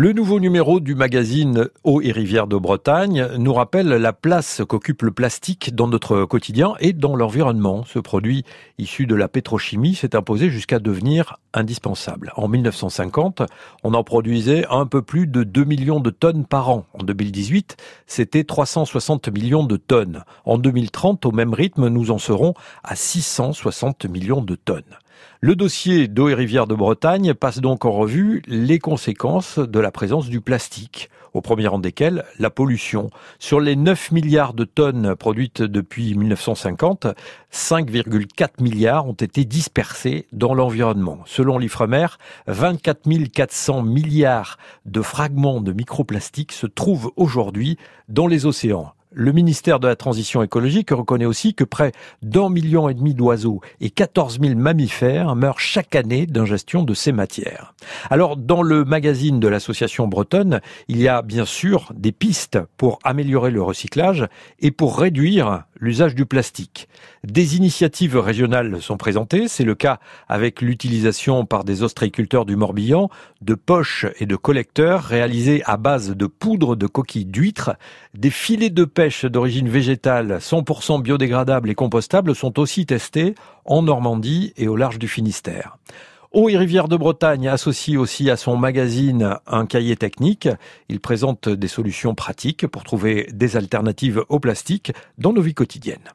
Le nouveau numéro du magazine Eau et Rivières de Bretagne nous rappelle la place qu'occupe le plastique dans notre quotidien et dans l'environnement. Ce produit issu de la pétrochimie s'est imposé jusqu'à devenir indispensable. En 1950, on en produisait un peu plus de 2 millions de tonnes par an. En 2018, c'était 360 millions de tonnes. En 2030, au même rythme, nous en serons à 660 millions de tonnes. Le dossier d'eau et rivière de Bretagne passe donc en revue les conséquences de la présence du plastique, au premier rang desquelles la pollution. Sur les 9 milliards de tonnes produites depuis 1950, 5,4 milliards ont été dispersés dans l'environnement. Selon l'Ifremer, 24 400 milliards de fragments de microplastiques se trouvent aujourd'hui dans les océans. Le ministère de la Transition écologique reconnaît aussi que près d'un million et demi d'oiseaux et 14 000 mammifères meurent chaque année d'ingestion de ces matières. Alors, dans le magazine de l'association bretonne, il y a bien sûr des pistes pour améliorer le recyclage et pour réduire l'usage du plastique. Des initiatives régionales sont présentées. C'est le cas avec l'utilisation par des ostréiculteurs du Morbihan de poches et de collecteurs réalisés à base de poudre de coquilles d'huîtres. Des filets de pêche d'origine végétale 100% biodégradables et compostables sont aussi testés en Normandie et au large du Finistère. Eau et Rivière de Bretagne associe aussi à son magazine un cahier technique. Il présente des solutions pratiques pour trouver des alternatives au plastique dans nos vies quotidiennes.